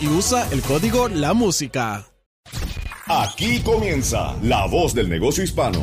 Y usa el código La Música. Aquí comienza La Voz del Negocio Hispano.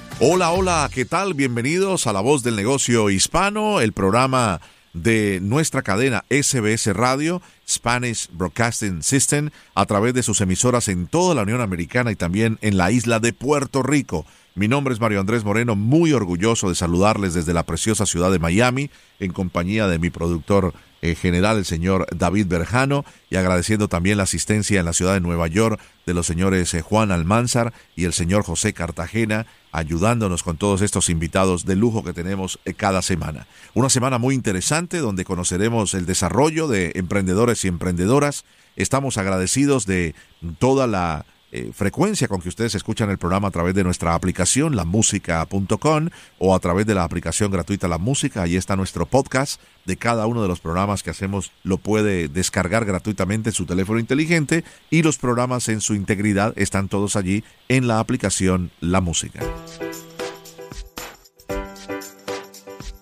Hola, hola, ¿qué tal? Bienvenidos a La Voz del Negocio Hispano, el programa de nuestra cadena SBS Radio, Spanish Broadcasting System, a través de sus emisoras en toda la Unión Americana y también en la isla de Puerto Rico. Mi nombre es Mario Andrés Moreno, muy orgulloso de saludarles desde la preciosa ciudad de Miami, en compañía de mi productor eh, general, el señor David Berjano, y agradeciendo también la asistencia en la ciudad de Nueva York de los señores eh, Juan Almanzar y el señor José Cartagena, ayudándonos con todos estos invitados de lujo que tenemos eh, cada semana. Una semana muy interesante donde conoceremos el desarrollo de emprendedores y emprendedoras. Estamos agradecidos de toda la eh, frecuencia con que ustedes escuchan el programa a través de nuestra aplicación, lamusica.com, o a través de la aplicación gratuita La Música. Ahí está nuestro podcast de cada uno de los programas que hacemos. Lo puede descargar gratuitamente en su teléfono inteligente y los programas en su integridad están todos allí en la aplicación La Música.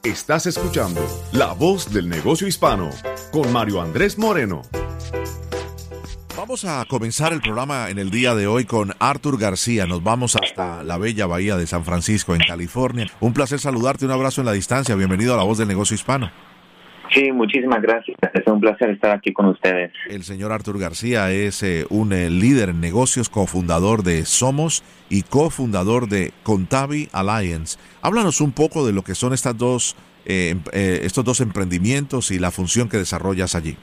Estás escuchando La Voz del Negocio Hispano con Mario Andrés Moreno. Vamos a comenzar el programa en el día de hoy con Arthur García. Nos vamos hasta la bella bahía de San Francisco, en California. Un placer saludarte, un abrazo en la distancia. Bienvenido a la voz del negocio hispano. Sí, muchísimas gracias. Es un placer estar aquí con ustedes. El señor Arthur García es eh, un eh, líder en negocios, cofundador de Somos y cofundador de Contavi Alliance. Háblanos un poco de lo que son estas dos, eh, estos dos emprendimientos y la función que desarrollas allí.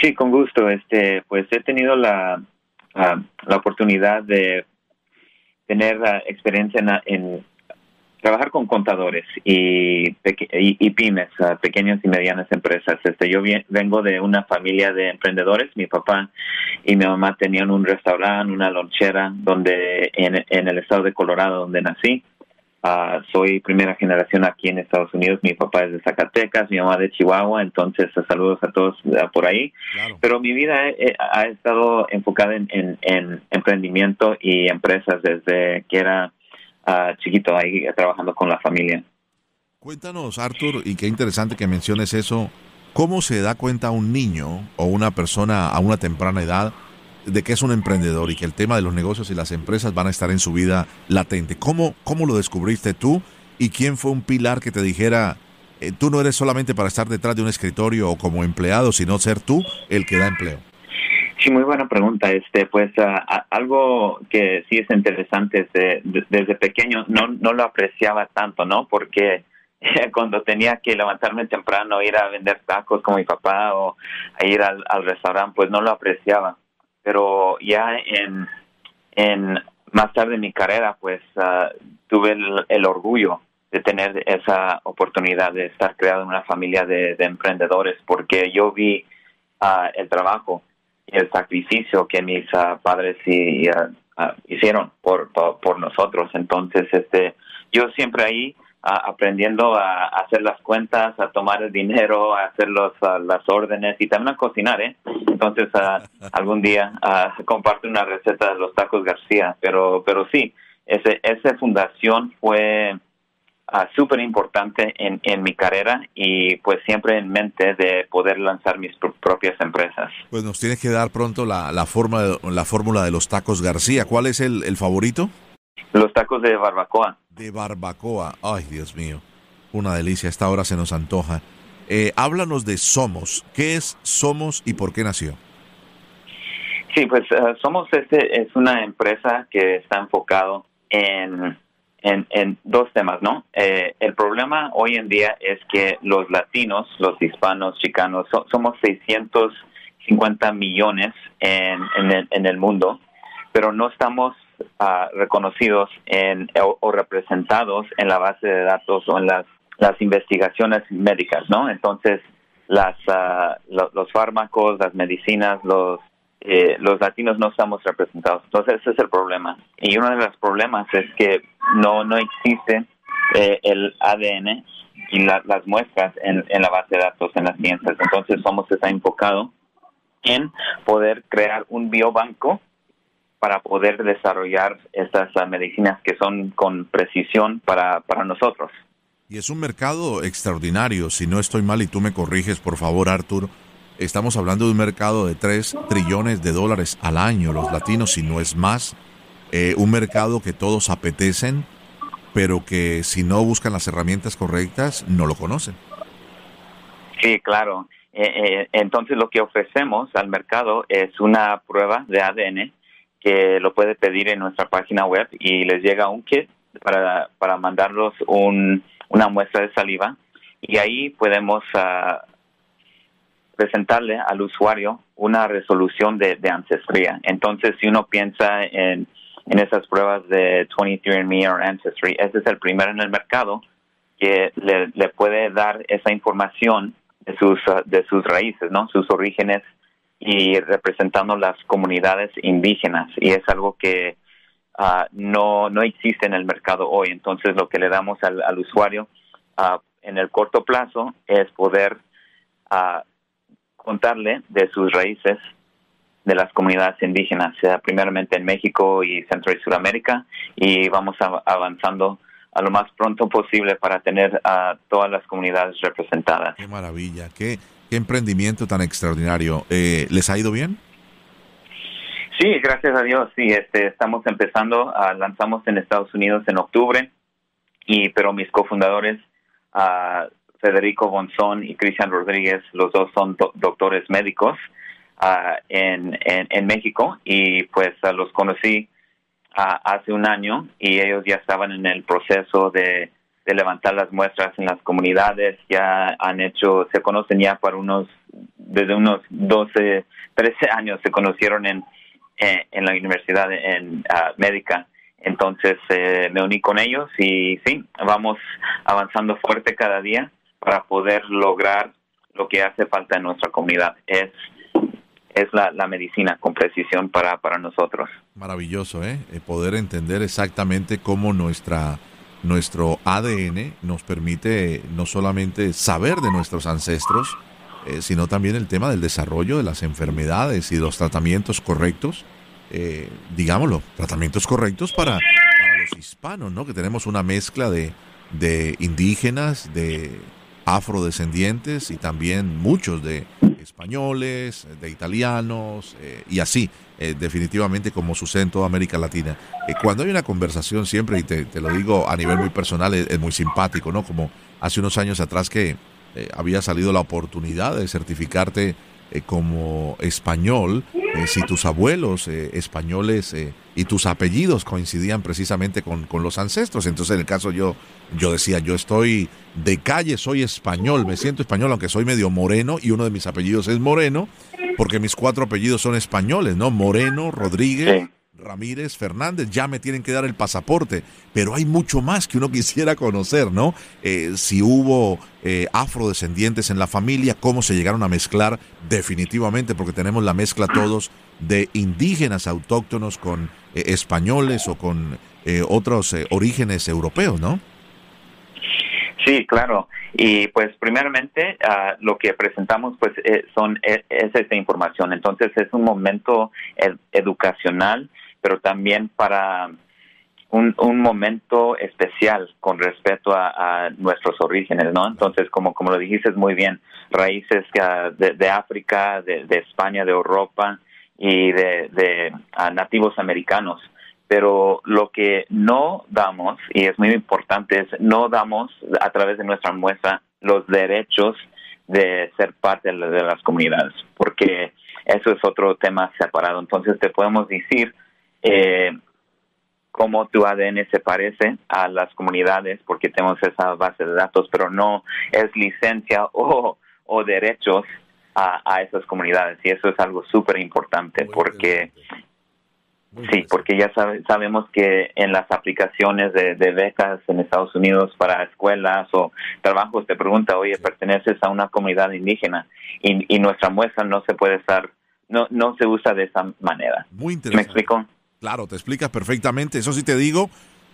Sí, con gusto. Este, pues he tenido la, la oportunidad de tener experiencia en, trabajar con contadores y, y, pymes, pequeñas y medianas empresas. Este, yo vengo de una familia de emprendedores. Mi papá y mi mamá tenían un restaurante, una lonchera, donde en el estado de Colorado, donde nací. Ah, soy primera generación aquí en Estados Unidos. Mi papá es de Zacatecas, mi mamá de Chihuahua, entonces saludos a todos ah, por ahí. Pero mi vida eh, ha estado enfocada en, emprendimiento y empresas desde que era ah, chiquito, ahí trabajando con la familia. Cuéntanos, Arthur, y qué interesante que menciones eso. ¿Cómo se da cuenta un niño o una persona a una temprana edad de que es un emprendedor y que el tema de los negocios y las empresas van a estar en su vida latente. ¿Cómo, cómo lo descubriste tú y quién fue un pilar que te dijera, eh, tú no eres solamente para estar detrás de un escritorio o como empleado, sino ser tú el que da empleo? Sí, muy buena pregunta. Este, pues algo que sí es interesante desde, desde pequeño no no lo apreciaba tanto, ¿no? Porque cuando tenía que levantarme temprano, ir a vender tacos con mi papá o a ir al, al restaurante, pues no lo apreciaba pero ya en, en más tarde en mi carrera, pues ah, tuve el, orgullo de tener esa oportunidad de estar creado en una familia de, emprendedores, porque yo vi ah, el trabajo y el sacrificio que mis ah, padres hicieron por, por, nosotros. Entonces, este, yo siempre ahí aprendiendo a, hacer las cuentas, a tomar el dinero, a hacer los, las órdenes y también a cocinar, ¿eh? Entonces, algún día comparte una receta de los tacos García, pero, pero sí, ese, esa fundación fue súper importante en, en mi carrera y pues siempre en mente de poder lanzar mis propias empresas. Pues nos tienes que dar pronto la, la, forma, la fórmula de los tacos García. ¿Cuál es el, el favorito? Los tacos de barbacoa. De barbacoa. Ay, Dios mío. Una delicia. Esta hora se nos antoja. Eh, háblanos de Somos. ¿Qué es Somos y por qué nació? Sí, pues eh, Somos este es una empresa que está enfocado en, en, dos temas, ¿no? Eh, el problema hoy en día es que los latinos, los hispanos, chicanos, somos 650 millones en, en el mundo, pero no estamos uh, reconocidos en, o, representados en la base de datos o en las, las investigaciones médicas, ¿no? Entonces, las, uh, los fármacos, las medicinas, los eh, los latinos no estamos representados. Entonces ese es el problema. Y uno de los problemas es que no no existe eh, el ADN y las muestras en, en, la base de datos en las ciencias. Entonces somos está enfocado en poder crear un biobanco para poder desarrollar estas medicinas que son con precisión para, para nosotros. Y es un mercado extraordinario, si no estoy mal y tú me corriges, por favor, Artur. Estamos hablando de un mercado de 3 trillones de dólares al año, los latinos, si no es más. Eh, un mercado que todos apetecen, pero que si no buscan las herramientas correctas, no lo conocen. Sí, claro. Eh, eh, entonces lo que ofrecemos al mercado es una prueba de ADN que lo puede pedir en nuestra página web y les llega un kit para, para mandarlos un, una muestra de saliva y ahí podemos uh, presentarle al usuario una resolución de, de, ancestría. Entonces, si uno piensa en, en esas pruebas de 23andMe o Ancestry, ese es el primero en el mercado que le, le puede dar esa información de sus, de sus raíces, ¿no? Sus orígenes y representando las comunidades indígenas y es algo que uh, no, no existe en el mercado hoy. Entonces lo que le damos al, al usuario uh, en el corto plazo es poder uh, contarle de sus raíces de las comunidades indígenas, primeramente en México y Centro y Sudamérica, y vamos avanzando a lo más pronto posible para tener a todas las comunidades representadas. Qué maravilla, qué, qué emprendimiento tan extraordinario. Eh, ¿Les ha ido bien? Sí, gracias a Dios. Sí, este, estamos empezando, uh, lanzamos en Estados Unidos en octubre, y pero mis cofundadores, uh, Federico Bonzón y Cristian Rodríguez, los dos son doctores médicos uh, en, en, en, México, y pues los conocí hace un año y ellos ya estaban en el proceso de de levantar las muestras en las comunidades, ya han hecho, se conocen ya por unos, desde unos 12, 13 años se conocieron en, eh, en, la universidad en uh, médica. Entonces eh, me uní con ellos y sí, vamos avanzando fuerte cada día para poder lograr lo que hace falta en nuestra comunidad. Es es la, la, medicina con precisión para, para nosotros. Maravilloso, ¿eh? Poder entender exactamente cómo nuestra nuestro ADN nos permite no solamente saber de nuestros ancestros, eh, sino también el tema del desarrollo de las enfermedades y los tratamientos correctos, eh, digámoslo, tratamientos correctos para, los hispanos, ¿no? Que tenemos una mezcla de indígenas, de afrodescendientes y también muchos de españoles, de italianos eh, y así, eh, definitivamente como sucede en toda América Latina. Eh, cuando hay una conversación siempre, y te, lo digo a nivel muy personal, es, muy simpático, ¿no? Como hace unos años atrás que había salido la oportunidad de certificarte como español, si tus abuelos españoles y tus apellidos coincidían precisamente con, con, los ancestros. Entonces, en el caso yo, yo decía, yo estoy de calle, soy español, me siento español, aunque soy medio moreno y uno de mis apellidos es Moreno, porque mis cuatro apellidos son españoles, ¿no? Moreno, Rodríguez. Ramírez Fernández, ya me tienen que dar el pasaporte, pero hay mucho más que uno quisiera conocer, ¿no? Eh, si hubo eh, afrodescendientes en la familia, cómo se llegaron a mezclar definitivamente, porque tenemos la mezcla todos de indígenas autóctonos con eh, españoles o con otros orígenes europeos, ¿no? Sí, claro. Y pues primeramente uh, lo que presentamos pues eh, son es, es, esta información. Entonces es un momento ed educacional, pero también para un, momento especial con respecto a, nuestros orígenes, ¿no? Entonces, como, como lo dijiste muy bien, raíces uh, de, África, de, España, de Europa y de, de uh, nativos americanos pero lo que no damos, y es muy importante, es no damos a través de nuestra muestra los derechos de ser parte de las comunidades, porque eso es otro tema separado. Entonces te podemos decir eh, cómo tu ADN se parece a las comunidades, porque tenemos esa base de datos, pero no es licencia o, o derechos a, a, esas comunidades. Y eso es algo súper importante, porque Sí, porque ya sabe, sabemos que en las aplicaciones de, de, becas en Estados Unidos para escuelas o trabajos te pregunta, oye, perteneces a una comunidad indígena y, y, nuestra muestra no se puede estar, no, no se usa de esa manera. Muy interesante. ¿Me explico? Claro, te explicas perfectamente. Eso sí te digo,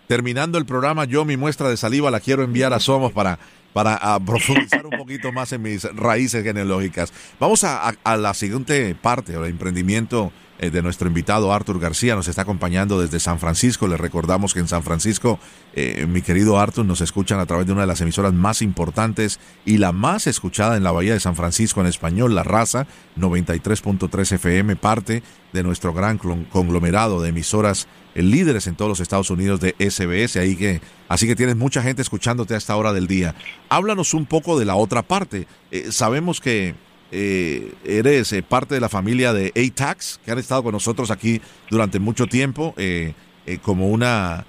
terminando el programa, yo mi muestra de saliva la quiero enviar a Somos para para a profundizar un poquito más en mis raíces genealógicas. Vamos a, a, a la siguiente parte, el emprendimiento de nuestro invitado Arthur García. Nos está acompañando desde San Francisco. Le recordamos que en San Francisco, eh, mi querido Arthur, nos escuchan a través de una de las emisoras más importantes y la más escuchada en la Bahía de San Francisco en español, La Raza, 93.3 FM, parte de nuestro gran conglomerado de emisoras eh, líderes en todos los Estados Unidos de SBS. Ahí que, así que tienes mucha gente escuchándote a esta hora del día. Háblanos un poco de la otra parte. Eh, sabemos que eh, eres eh, parte de la familia de ATAX, que han estado con nosotros aquí durante mucho tiempo, eh, eh como una,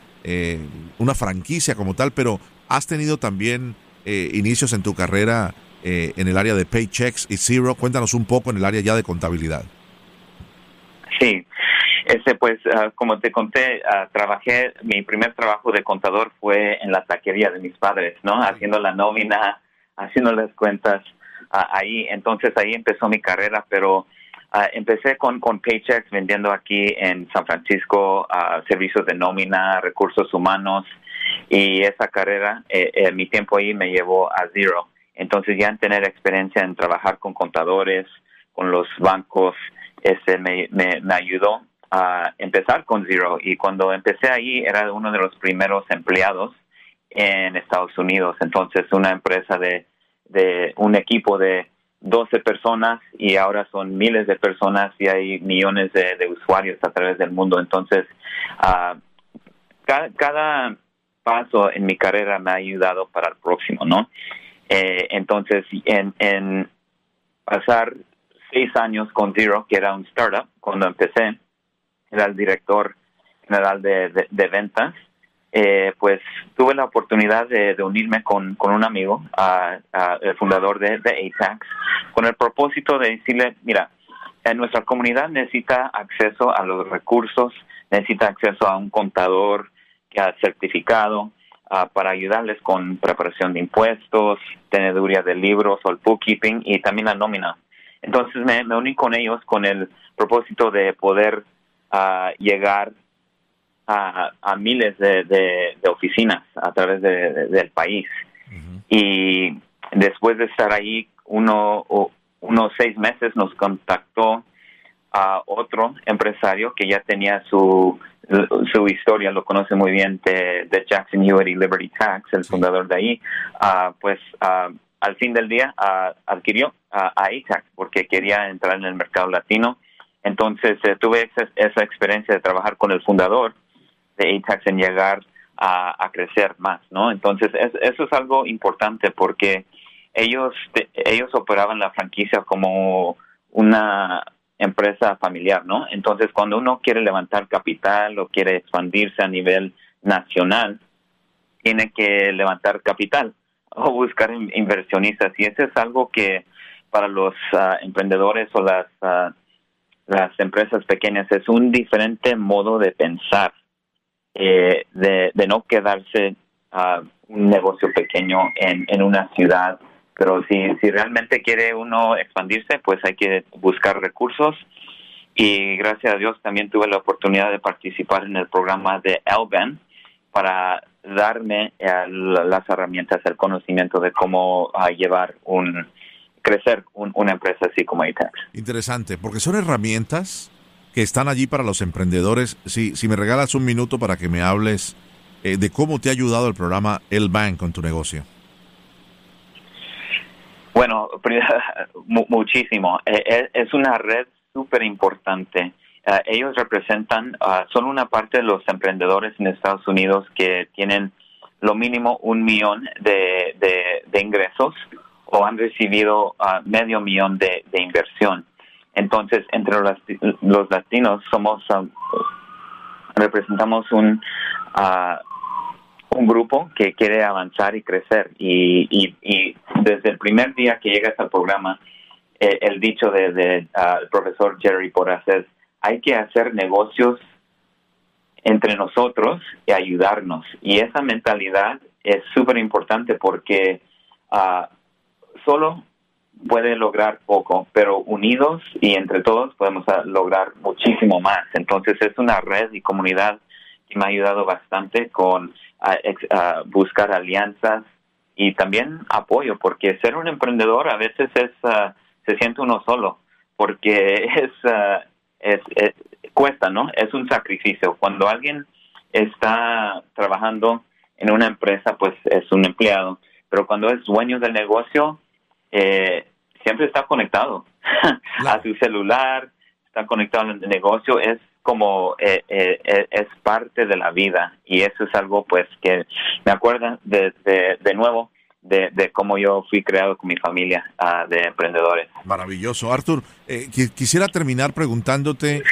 una franquicia como tal, pero has tenido también inicios en tu carrera en el área de Paychecks y Zero. Cuéntanos un poco en el área ya de contabilidad. Sí, este, pues, uh, como te conté, uh, trabajé, mi primer trabajo de contador fue en la taquería de mis padres, ¿no? Haciendo la nómina, haciendo las cuentas ahí, entonces ahí empezó mi carrera, pero uh, empecé con, con Paychecks vendiendo aquí en San Francisco uh, servicios de nómina, recursos humanos y esa carrera, eh, eh, mi tiempo ahí me llevó a Zero. Entonces ya en tener experiencia en trabajar con contadores, con los bancos, ese me, me, me ayudó a empezar con Zero. Y cuando empecé ahí era uno de los primeros empleados en Estados Unidos, entonces una empresa de de un equipo de 12 personas y ahora son miles de personas y hay millones de, usuarios a través del mundo. Entonces, uh, cada, cada, paso en mi carrera me ha ayudado para el próximo, ¿no? Eh, entonces, en, en, pasar seis años con Zero, que era un startup, cuando empecé, era el director general de, de ventas eh, pues tuve la oportunidad de, unirme con, con, un amigo, uh, el fundador de, de ATAX, con el propósito de decirle, mira, en nuestra comunidad necesita acceso a los recursos, necesita acceso a un contador que ha certificado uh, para ayudarles con preparación de impuestos, teneduría de libros o el bookkeeping y también la nómina. Entonces me, me uní con ellos con el propósito de poder llegar a, a miles de, de, de, oficinas a través de, del país. Uh -huh. Y después de estar ahí uno, unos seis meses nos contactó a otro empresario que ya tenía su, su historia, lo conoce muy bien, de, de Jackson Hewitt y Liberty Tax, el fundador de ahí, uh, pues uh, al fin del día uh, adquirió a ATAX porque quería entrar en el mercado latino. Entonces eh, tuve esa, esa experiencia de trabajar con el fundador de ATAX en llegar a, a crecer más, ¿no? Entonces, es, eso es algo importante porque ellos, ellos operaban la franquicia como una empresa familiar, ¿no? Entonces, cuando uno quiere levantar capital o quiere expandirse a nivel nacional, tiene que levantar capital o buscar inversionistas. Y eso es algo que para los uh, emprendedores o las, uh, las empresas pequeñas es un diferente modo de pensar eh, de, de, no quedarse uh, un negocio pequeño en, en una ciudad. Pero si, si realmente quiere uno expandirse, pues hay que buscar recursos. Y gracias a Dios también tuve la oportunidad de participar en el programa de Elben para darme las herramientas, el conocimiento de cómo llevar un, crecer una empresa así como ITAX. Interesante, porque son herramientas que están allí para los emprendedores. Si, si me regalas un minuto para que me hables eh, de cómo te ha ayudado el programa El Bank con tu negocio. Bueno, muchísimo. E, e, es una red súper importante. Eh, ellos representan, uh, son una parte de los emprendedores en Estados Unidos que tienen lo mínimo un millón de, de, ingresos o han recibido ah, medio millón de, inversión. Entonces, entre los, latinos somos, representamos un, un grupo que quiere avanzar y crecer. Y, y, desde el primer día que llegas al programa, eh, el dicho del de, ah, profesor Jerry Porras es, hay que hacer negocios entre nosotros y ayudarnos. Y esa mentalidad es súper importante porque uh, solo puede lograr poco, pero unidos y entre todos podemos ah, lograr muchísimo más. Entonces es una red y comunidad que me ha ayudado bastante con a, buscar alianzas y también apoyo, porque ser un emprendedor a veces es uh, se siente uno solo, porque uh, es, es, cuesta, ¿no? Es un sacrificio. Cuando alguien está trabajando en una empresa, pues es un empleado, pero cuando es dueño del negocio, eh, siempre está conectado a su celular, está conectado al negocio, es como eh, eh, eh, es parte de la vida y eso es algo pues que me acuerda de, de, nuevo de, de, cómo yo fui creado con mi familia uh, de emprendedores. Maravilloso. Arthur, quisiera terminar preguntándote,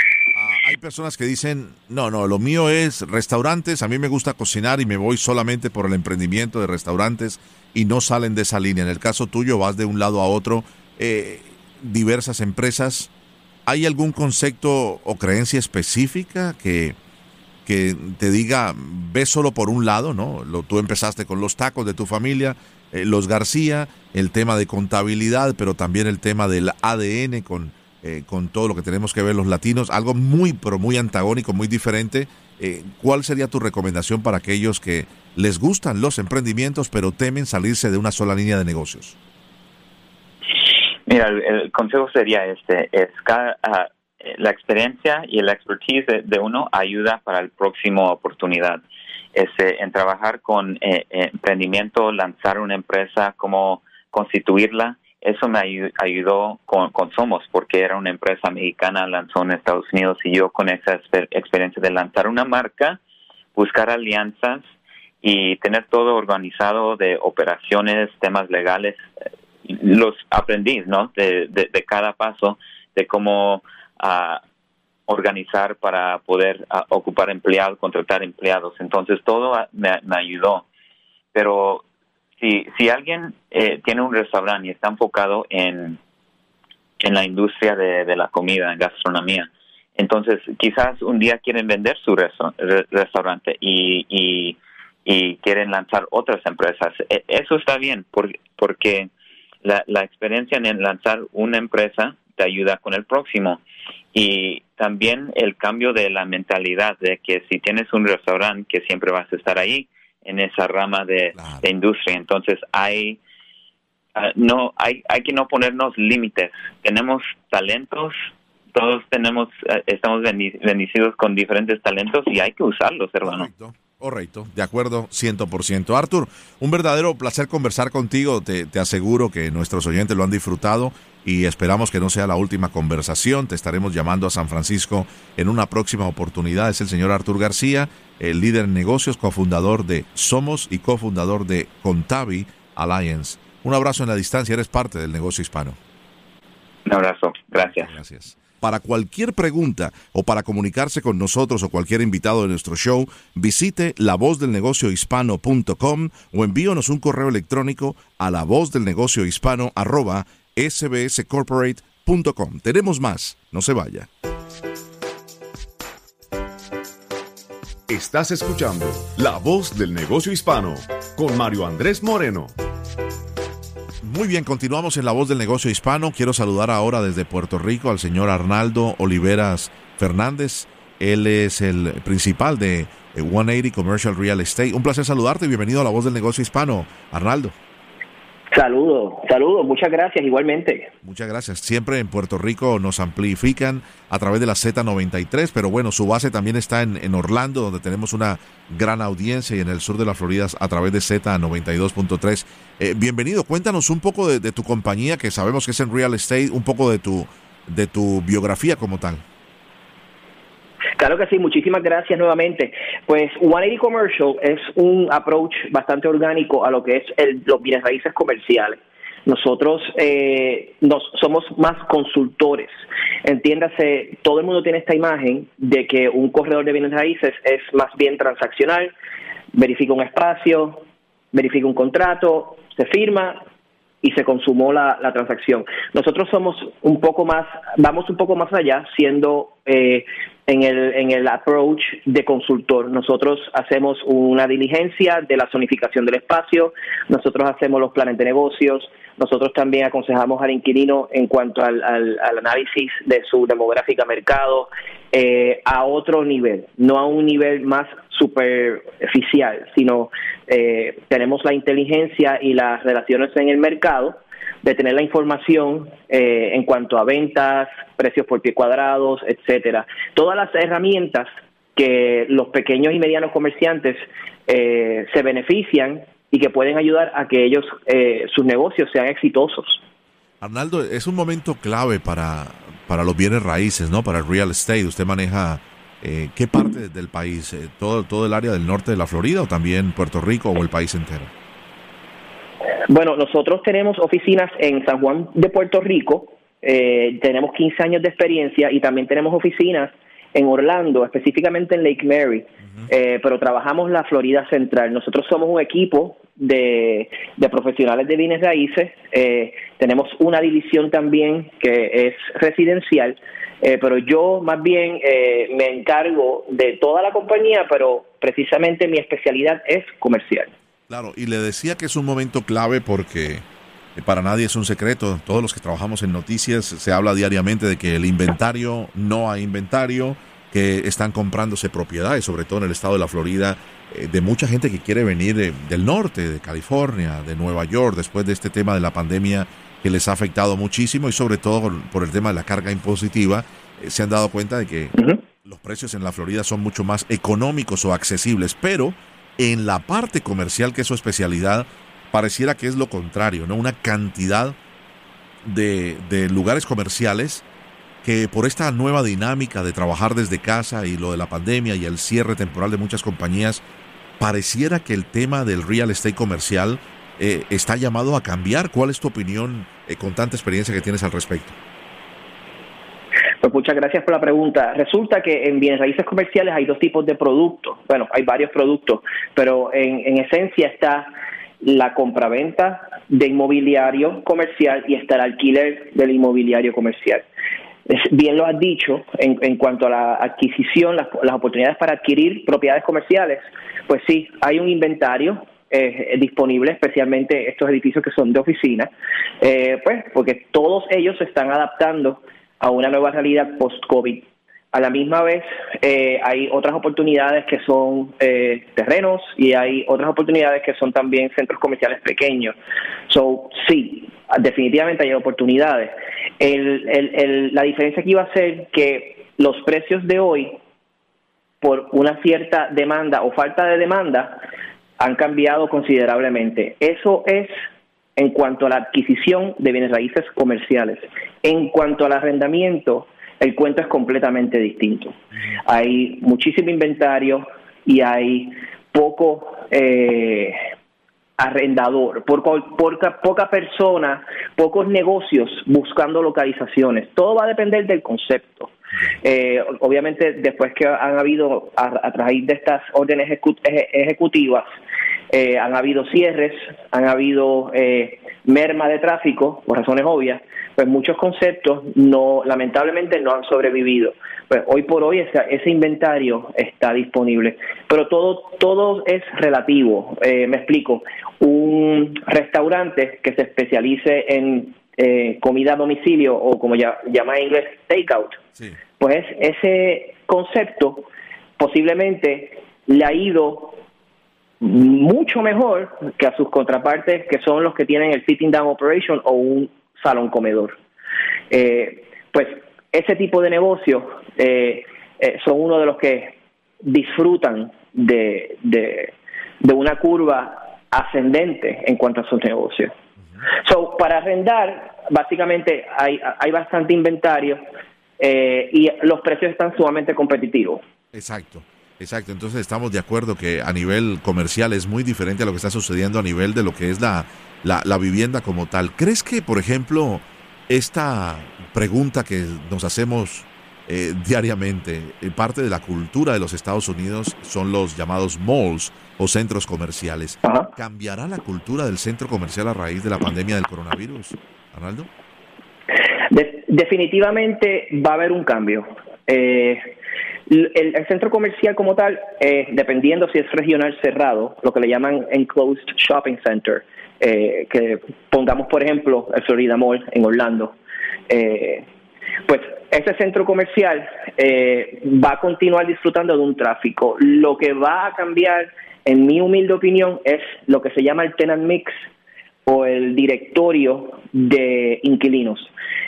hay personas que dicen, no, no, lo mío es restaurantes, a mí me gusta cocinar y me voy solamente por el emprendimiento de restaurantes y no salen de esa línea. En el caso tuyo vas de un lado a otro, diversas empresas ¿Hay algún concepto o creencia específica que, que te diga, ve solo por un lado, ¿no? Lo, tú empezaste con los tacos de tu familia, eh, los García, el tema de contabilidad, pero también el tema del ADN con, eh, con todo lo que tenemos que ver los latinos, algo muy, pero muy antagónico, muy diferente. Eh, ¿Cuál sería tu recomendación para aquellos que les gustan los emprendimientos, pero temen salirse de una sola línea de negocios? Mira, el, consejo sería este, es ah, la experiencia y la expertise de, uno ayuda para la próxima oportunidad. Este, en trabajar con eh, emprendimiento, lanzar una empresa, cómo constituirla, eso me ayudó con, Somos, porque era una empresa mexicana, lanzó en Estados Unidos y yo con esa experiencia de lanzar una marca, buscar alianzas y tener todo organizado de operaciones, temas legales, los aprendí, ¿no? De, cada paso, de cómo uh, organizar para poder uh, ocupar empleados, contratar empleados. Entonces todo me, ayudó. Pero si, si alguien eh, tiene un restaurante y está enfocado en, en la industria de, de la comida, en gastronomía, entonces quizás un día quieren vender su restaurante y, y, quieren lanzar otras empresas. E, eso está bien porque, porque la, la experiencia en lanzar una empresa te ayuda con el próximo. Y también el cambio de la mentalidad de que si tienes un restaurante, que siempre vas a estar ahí en esa rama de, industria. Entonces hay, ah, no, hay, hay que no ponernos límites. Tenemos talentos, todos tenemos, ah, estamos bendecidos con diferentes talentos y hay que usarlos, hermano. Correcto, de acuerdo, 100%. Arthur, un verdadero placer conversar contigo. Te, aseguro que nuestros oyentes lo han disfrutado y esperamos que no sea la última conversación. Te estaremos llamando a San Francisco en una próxima oportunidad. Es el señor Arthur García, el líder en negocios, cofundador de Somos y cofundador de Contavi Alliance. Un abrazo en la distancia, eres parte del negocio hispano. Un abrazo, gracias. Gracias. Para cualquier pregunta o para comunicarse con nosotros o cualquier invitado de nuestro show, visite lavozdelnegociohispano.com o envíonos un correo electrónico a lavozdelnegociohispano arroba sbscorporate.com. Tenemos más, no se vaya. Estás escuchando La Voz del Negocio Hispano con Mario Andrés Moreno. Muy bien, continuamos en La Voz del Negocio Hispano. Quiero saludar ahora desde Puerto Rico al señor Arnaldo Oliveras Fernández. Él es el principal de 180 Commercial Real Estate. Un placer saludarte y bienvenido a La Voz del Negocio Hispano, Arnaldo. Saludos, saludos, muchas gracias igualmente. Muchas gracias. Siempre en Puerto Rico nos amplifican a través de la Z93, pero bueno, su base también está en, Orlando, donde tenemos una gran audiencia y en el sur de la Florida a través de Z92.3. Eh, bienvenido, cuéntanos un poco de, de, tu compañía, que sabemos que es en real estate, un poco de tu, de tu biografía como tal. Claro que sí, muchísimas gracias nuevamente. Pues 180 Commercial es un approach bastante orgánico a lo que es el, los bienes raíces comerciales. Nosotros eh, somos más consultores. Entiéndase, todo el mundo tiene esta imagen de que un corredor de bienes raíces es más bien transaccional, verifica un espacio, verifica un contrato, se firma y se consumó la, la, transacción. Nosotros somos un poco más, vamos un poco más allá, siendo eh, en, el, en el approach de consultor. Nosotros hacemos una diligencia de la zonificación del espacio, nosotros hacemos los planes de negocios, nosotros también aconsejamos al inquilino en cuanto al, al, análisis de su demográfica mercado eh, a otro nivel, no a un nivel más superficial, sino eh, tenemos la inteligencia y las relaciones en el mercado de tener la información eh, en cuanto a ventas, precios por pie cuadrados, etcétera. Todas las herramientas que los pequeños y medianos comerciantes eh, se benefician y que pueden ayudar a que ellos eh, sus negocios sean exitosos. Arnaldo, es un momento clave para, para los bienes raíces, ¿no? Para el real estate. Usted maneja qué parte del país, todo todo el área del norte de la Florida o también Puerto Rico o el país entero. Bueno, nosotros tenemos oficinas en San Juan de Puerto Rico, eh, tenemos 15 años de experiencia y también tenemos oficinas en Orlando, específicamente en Lake Mary, eh, pero trabajamos la Florida Central. Nosotros somos un equipo de, profesionales de bienes raíces, eh, tenemos una división también que es residencial, pero yo más bien me encargo de toda la compañía, pero precisamente mi especialidad es comercial. Claro, y le decía que es un momento clave porque eh, para nadie es un secreto. Todos los que trabajamos en noticias se habla diariamente de que el inventario, no hay inventario, que están comprándose propiedades, sobre todo en el estado de la Florida, eh, de mucha gente que quiere venir eh, del norte, de California, de Nueva York, después de este tema de la pandemia que les ha afectado muchísimo y sobre todo por, el tema de la carga impositiva, se han dado cuenta de que los precios en la Florida son mucho más económicos o accesibles, pero en la parte comercial, que es su especialidad, pareciera que es lo contrario, ¿no? Una cantidad de, de lugares comerciales que por esta nueva dinámica de trabajar desde casa y lo de la pandemia y el cierre temporal de muchas compañías, pareciera que el tema del real estate comercial eh, está llamado a cambiar. ¿Cuál es tu opinión eh, con tanta experiencia que tienes al respecto? Pues muchas gracias por la pregunta. Resulta que en bienes raíces comerciales hay dos tipos de productos. Bueno, hay varios productos, pero en, en esencia está la compraventa de inmobiliario comercial y está el alquiler del inmobiliario comercial. Bien lo has dicho en, cuanto a la adquisición, las, oportunidades para adquirir propiedades comerciales. Pues sí, hay un inventario eh, disponible, especialmente estos edificios que son de oficina, eh, pues porque todos ellos se están adaptando a una nueva realidad post-COVID. A la misma vez, eh, hay otras oportunidades que son eh, terrenos y hay otras oportunidades que son también centros comerciales pequeños. So, sí, definitivamente hay oportunidades. la diferencia aquí va a ser que los precios de hoy, por una cierta demanda o falta de demanda, han cambiado considerablemente. Eso es en cuanto a la adquisición de bienes raíces comerciales. En cuanto al arrendamiento, el cuento es completamente distinto. Hay muchísimo inventario y hay poco eh, arrendador, poca, poca persona, pocos negocios buscando localizaciones. Todo va a depender del concepto. Eh, obviamente, después que han habido, a, a través de estas órdenes ejecutivas, eh, han habido cierres, han habido eh, merma de tráfico, por razones obvias, pues muchos conceptos no, lamentablemente no han sobrevivido. Pues hoy por hoy ese, ese inventario está disponible, pero todo, todo es relativo. Eh, me explico, un restaurante que se especialice en comida a domicilio o como ya, llama en inglés takeout, pues ese concepto posiblemente le ha ido mucho mejor que a sus contrapartes que son los que tienen el sitting down operation o un salón comedor. Eh, pues ese tipo de negocios eh, eh, son uno de los que disfrutan de, de, una curva ascendente en cuanto a sus negocios. So, para arrendar, básicamente hay, hay bastante inventario y los precios están sumamente competitivos. Exacto. Exacto, entonces estamos de acuerdo que a nivel comercial es muy diferente a lo que está sucediendo a nivel de lo que es la, la, vivienda como tal. ¿Crees que, por ejemplo, esta pregunta que nos hacemos eh, diariamente, eh, parte de la cultura de los Estados Unidos son los llamados malls o centros comerciales. ¿Cambiará la cultura del centro comercial a raíz de la pandemia del coronavirus, Arnaldo? definitivamente va a haber un cambio. Eh, el, centro comercial como tal, eh, dependiendo si es regional cerrado, lo que le llaman enclosed shopping center, eh, que pongamos por ejemplo el Florida Mall en Orlando, eh, pues ese centro comercial va a continuar disfrutando de un tráfico. Lo que va a cambiar, en mi humilde opinión, es lo que se llama el tenant mix o el directorio de inquilinos.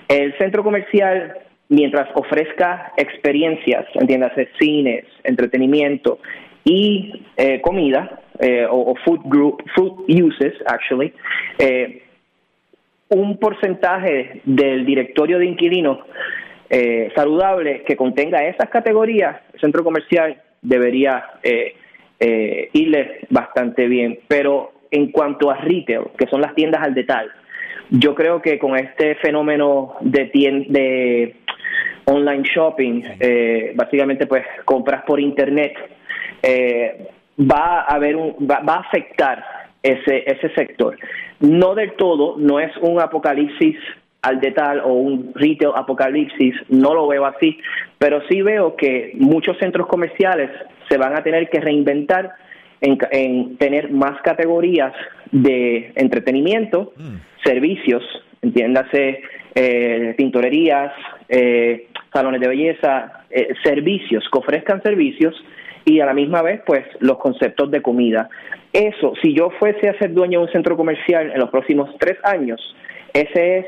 El centro comercial mientras ofrezca experiencias, entiéndase, cines, entretenimiento y eh, comida, eh, o, food group, food uses, actually, eh, un porcentaje del directorio de inquilinos saludable que contenga esas categorías, el centro comercial debería irle bastante bien. Pero en cuanto a retail, que son las tiendas al detalle, yo creo que con este fenómeno de, de online shopping, eh, básicamente pues compras por internet, eh, va a haber un, va, a afectar ese, ese sector. No del todo, no es un apocalipsis al detalle o un retail apocalipsis, no lo veo así, pero sí veo que muchos centros comerciales se van a tener que reinventar en, tener más categorías de entretenimiento, mm. servicios, entiéndase, eh, tintorerías, eh, salones de belleza, eh, servicios, que ofrezcan servicios y a la misma vez, pues, los conceptos de comida. Eso, si yo fuese a ser dueño de un centro comercial en los próximos tres años, ese es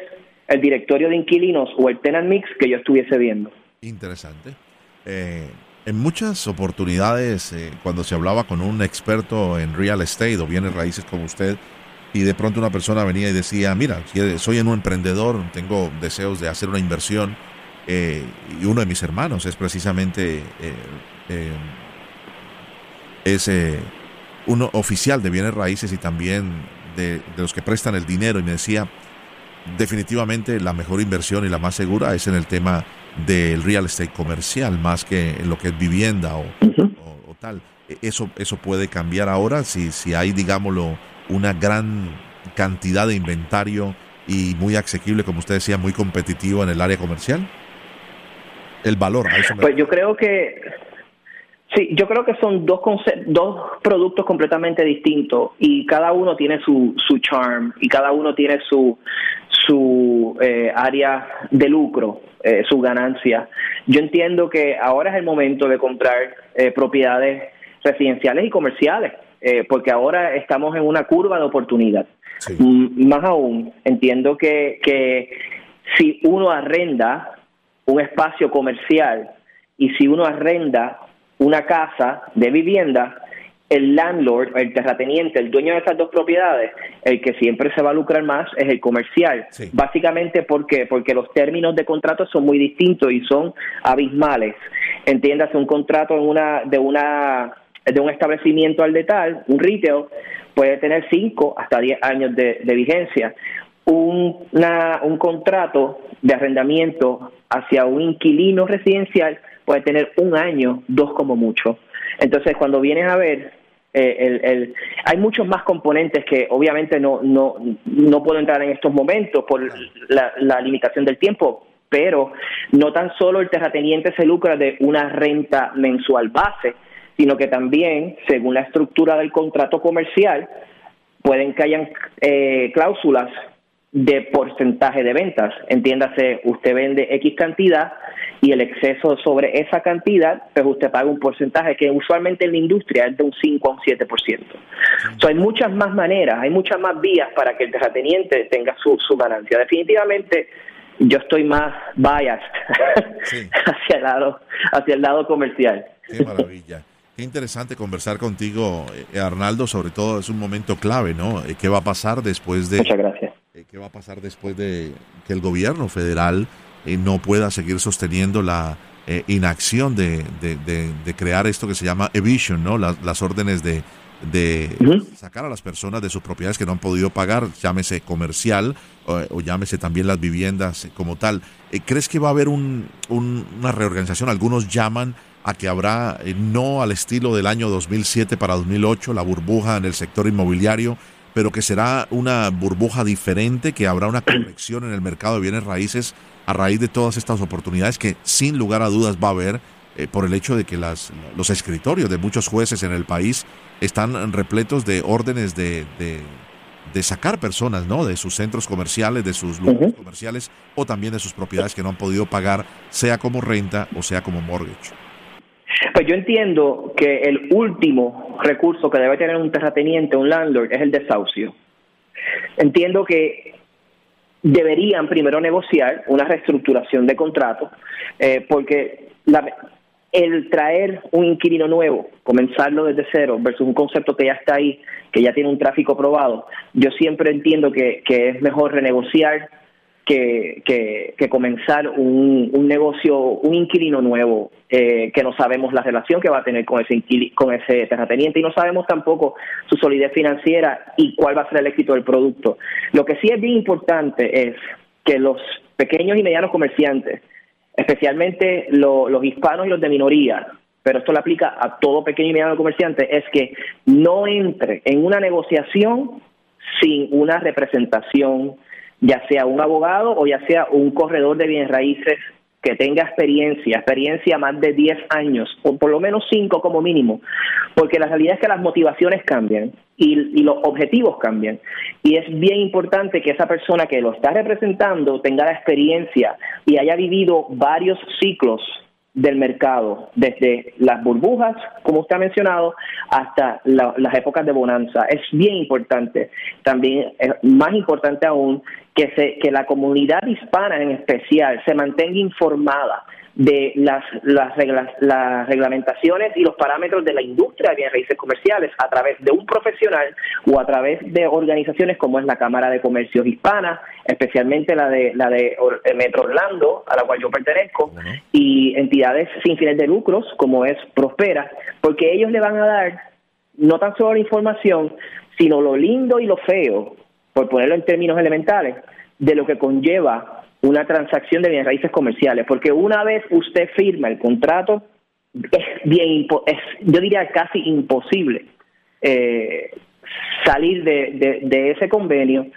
el directorio de inquilinos o el tenant mix que yo estuviese viendo. Interesante. Eh, en muchas oportunidades, eh, cuando se hablaba con un experto en real estate o bienes raíces como usted, y de pronto una persona venía y decía, mira, soy un emprendedor, tengo deseos de hacer una inversión, eh, y uno de mis hermanos es precisamente eh, eh, es uno oficial de bienes raíces y también de, los que prestan el dinero y me decía definitivamente la mejor inversión y la más segura es en el tema del real estate comercial más que en lo que es vivienda o, o, tal e, eso eso puede cambiar ahora si si hay digámoslo una gran cantidad de inventario y muy asequible como usted decía muy competitivo en el área comercial el valor. Pues yo creo que sí, yo creo que son dos dos productos completamente distintos y cada uno tiene su su charm y cada uno tiene su su eh, área de lucro, eh, su ganancia. Yo entiendo que ahora es el momento de comprar eh, propiedades residenciales y comerciales, porque ahora estamos en una curva de oportunidad. más aún, entiendo que, que si uno arrenda un espacio comercial y si uno arrenda una casa de vivienda, el landlord, el terrateniente, el dueño de esas dos propiedades, el que siempre se va a lucrar más es el comercial. Básicamente porque porque los términos de contrato son muy distintos y son abismales. Entiéndase un contrato en una de una de un establecimiento al detal, un retail, puede tener 5 hasta 10 años de, vigencia. Un, un contrato de arrendamiento hacia un inquilino residencial puede tener un año, dos como mucho. Entonces, cuando vienes a ver, eh, el, hay muchos más componentes que obviamente no, no, no puedo entrar en estos momentos por la, la limitación del tiempo, pero no tan solo el terrateniente se lucra de una renta mensual base, sino que también, según la estructura del contrato comercial, pueden que hayan eh, cláusulas de porcentaje de ventas. Entiéndase, usted vende X cantidad y el exceso sobre esa cantidad, pues usted paga un porcentaje que usualmente en la industria es de un 5 a un 7%. So, hay muchas más maneras, hay muchas más vías para que el terrateniente tenga su, su ganancia. Definitivamente, yo estoy más biased hacia, el lado, hacia el lado comercial. Qué maravilla. Qué interesante conversar contigo, eh, Arnaldo, sobre todo es un momento clave, ¿no? Eh, ¿Qué va a pasar después de... Muchas gracias. Eh, ¿Qué va a pasar después de que el gobierno federal no pueda seguir sosteniendo la inacción de, de, crear esto que se llama evision, ¿no? Las, órdenes de, de sacar a las personas de sus propiedades que no han podido pagar, llámese comercial o, llámese también las viviendas como tal. ¿Crees que va a haber un, una reorganización? Algunos llaman a que habrá, eh, no al estilo del año 2007 para 2008, la burbuja en el sector inmobiliario, pero que será una burbuja diferente, que habrá una corrección en el mercado de bienes raíces a raíz de todas estas oportunidades que sin lugar a dudas va a haber eh, por el hecho de que las, los escritorios de muchos jueces en el país están repletos de órdenes de, de, sacar personas ¿no? de sus centros comerciales, de sus lugares comerciales o también de sus propiedades que no han podido pagar, sea como renta o sea como mortgage. Pues yo entiendo que el último recurso que debe tener un terrateniente, un landlord, es el desahucio. Entiendo que deberían primero negociar una reestructuración de contrato, eh, porque el traer un inquilino nuevo, comenzarlo desde cero, versus un concepto que ya está ahí, que ya tiene un tráfico probado, yo siempre entiendo que es mejor renegociar que, que, comenzar un, un, negocio, un inquilino nuevo, eh, que no sabemos la relación que va a tener con ese, con ese terrateniente y no sabemos tampoco su solidez financiera y cuál va a ser el éxito del producto. Lo que sí es bien importante es que los pequeños y medianos comerciantes, especialmente los hispanos y los de minoría, pero esto le aplica a todo pequeño y mediano comerciante, es que no entre en una negociación sin una representación ya sea un abogado o ya sea un corredor de bienes raíces que tenga experiencia, experiencia más de 10 años, o por lo menos 5 como mínimo, porque la realidad es que las motivaciones cambian y, y, los objetivos cambian. Y es bien importante que esa persona que lo está representando tenga la experiencia y haya vivido varios ciclos del mercado, desde las burbujas, como usted ha mencionado, hasta las épocas de bonanza. Es bien importante, también es más importante aún, que, se, que la comunidad hispana en especial se mantenga informada de las, las, reglas, las reglamentaciones y los parámetros de la industria de bienes raíces comerciales a través de un profesional o a través de organizaciones como es la Cámara de Comercios Hispana, especialmente la de la de Metro Orlando, a la cual yo pertenezco, y entidades sin fines de lucros como es Prospera, porque ellos le van a dar no tan solo la información, sino lo lindo y lo feo, por ponerlo en términos elementales, de lo que conlleva una transacción de bienes raíces comerciales, porque una vez usted firma el contrato, es bien, es, yo diría casi imposible eh, salir de, de, ese convenio.